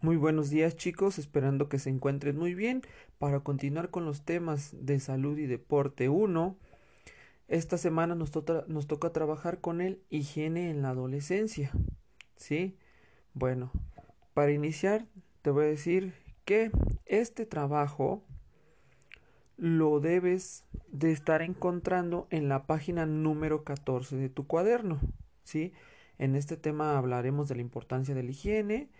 Muy buenos días chicos, esperando que se encuentren muy bien. Para continuar con los temas de salud y deporte 1, esta semana nos, nos toca trabajar con el higiene en la adolescencia. ¿Sí? Bueno, para iniciar te voy a decir que este trabajo lo debes de estar encontrando en la página número 14 de tu cuaderno. ¿Sí? En este tema hablaremos de la importancia de la higiene,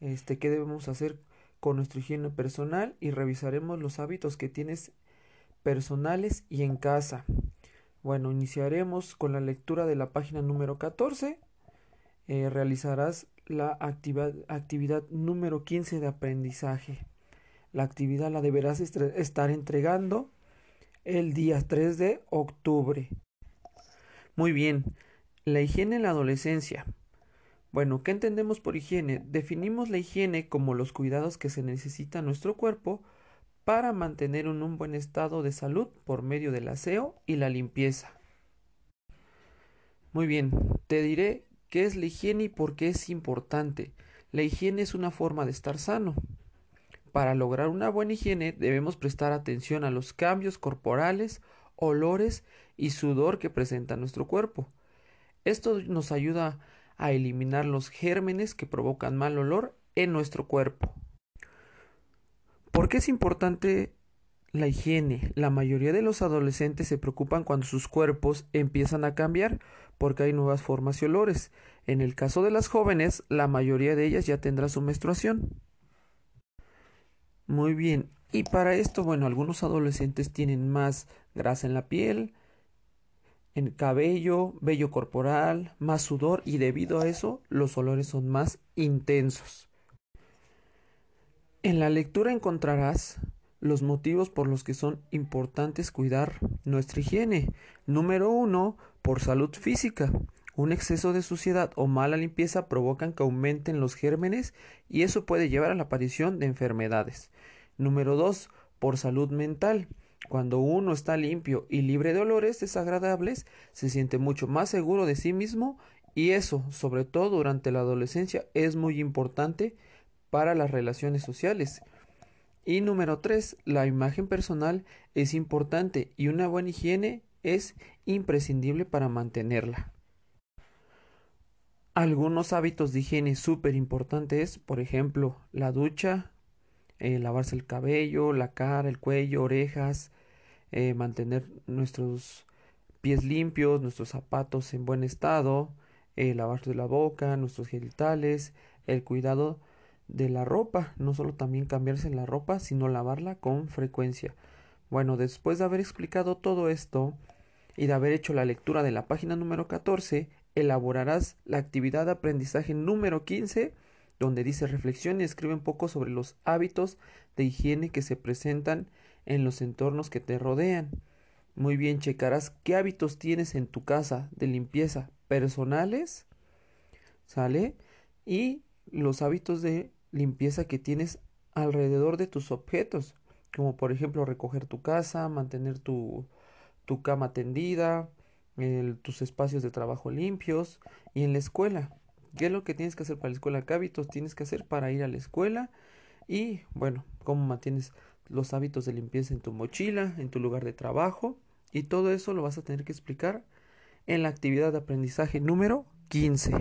este, qué debemos hacer con nuestra higiene personal y revisaremos los hábitos que tienes personales y en casa. Bueno, iniciaremos con la lectura de la página número 14. Eh, realizarás la actividad, actividad número 15 de aprendizaje. La actividad la deberás estar entregando el día 3 de octubre. Muy bien, la higiene en la adolescencia. Bueno, ¿qué entendemos por higiene? Definimos la higiene como los cuidados que se necesita en nuestro cuerpo para mantener un, buen estado de salud por medio del aseo y la limpieza. Muy bien, te diré qué es la higiene y por qué es importante. La higiene es una forma de estar sano. Para lograr una buena higiene debemos prestar atención a los cambios corporales, olores y sudor que presenta nuestro cuerpo. Esto nos ayuda a eliminar los gérmenes que provocan mal olor en nuestro cuerpo. ¿Por qué es importante la higiene? La mayoría de los adolescentes se preocupan cuando sus cuerpos empiezan a cambiar porque hay nuevas formas y olores. En el caso de las jóvenes, la mayoría de ellas ya tendrá su menstruación. Muy bien. Y para esto, bueno, algunos adolescentes tienen más grasa en la piel, en cabello, vello corporal, más sudor y debido a eso los olores son más intensos. En la lectura encontrarás los motivos por los que son importantes cuidar nuestra higiene. Número uno, por salud física. Un exceso de suciedad o mala limpieza provocan que aumenten los gérmenes y eso puede llevar a la aparición de enfermedades. Número dos, por salud mental. Cuando uno está limpio y libre de olores desagradables, se siente mucho más seguro de sí mismo y eso, sobre todo durante la adolescencia, es muy importante para las relaciones sociales. Y número 3, la imagen personal es importante y una buena higiene es imprescindible para mantenerla. Algunos hábitos de higiene súper importantes, por ejemplo, la ducha, eh, lavarse el cabello, la cara, el cuello, orejas, eh, mantener nuestros pies limpios, nuestros zapatos en buen estado, eh, lavarse la boca, nuestros genitales, el cuidado de la ropa, no solo también cambiarse la ropa, sino lavarla con frecuencia. Bueno, después de haber explicado todo esto y de haber hecho la lectura de la página número 14, elaborarás la actividad de aprendizaje número 15 donde dice reflexión y escribe un poco sobre los hábitos de higiene que se presentan en los entornos que te rodean. Muy bien, checarás qué hábitos tienes en tu casa de limpieza personales, ¿sale? Y los hábitos de limpieza que tienes alrededor de tus objetos, como por ejemplo recoger tu casa, mantener tu, tu cama tendida, tus espacios de trabajo limpios y en la escuela. ¿Qué es lo que tienes que hacer para la escuela? ¿Qué hábitos tienes que hacer para ir a la escuela? Y bueno, cómo mantienes los hábitos de limpieza en tu mochila, en tu lugar de trabajo. Y todo eso lo vas a tener que explicar en la actividad de aprendizaje número 15.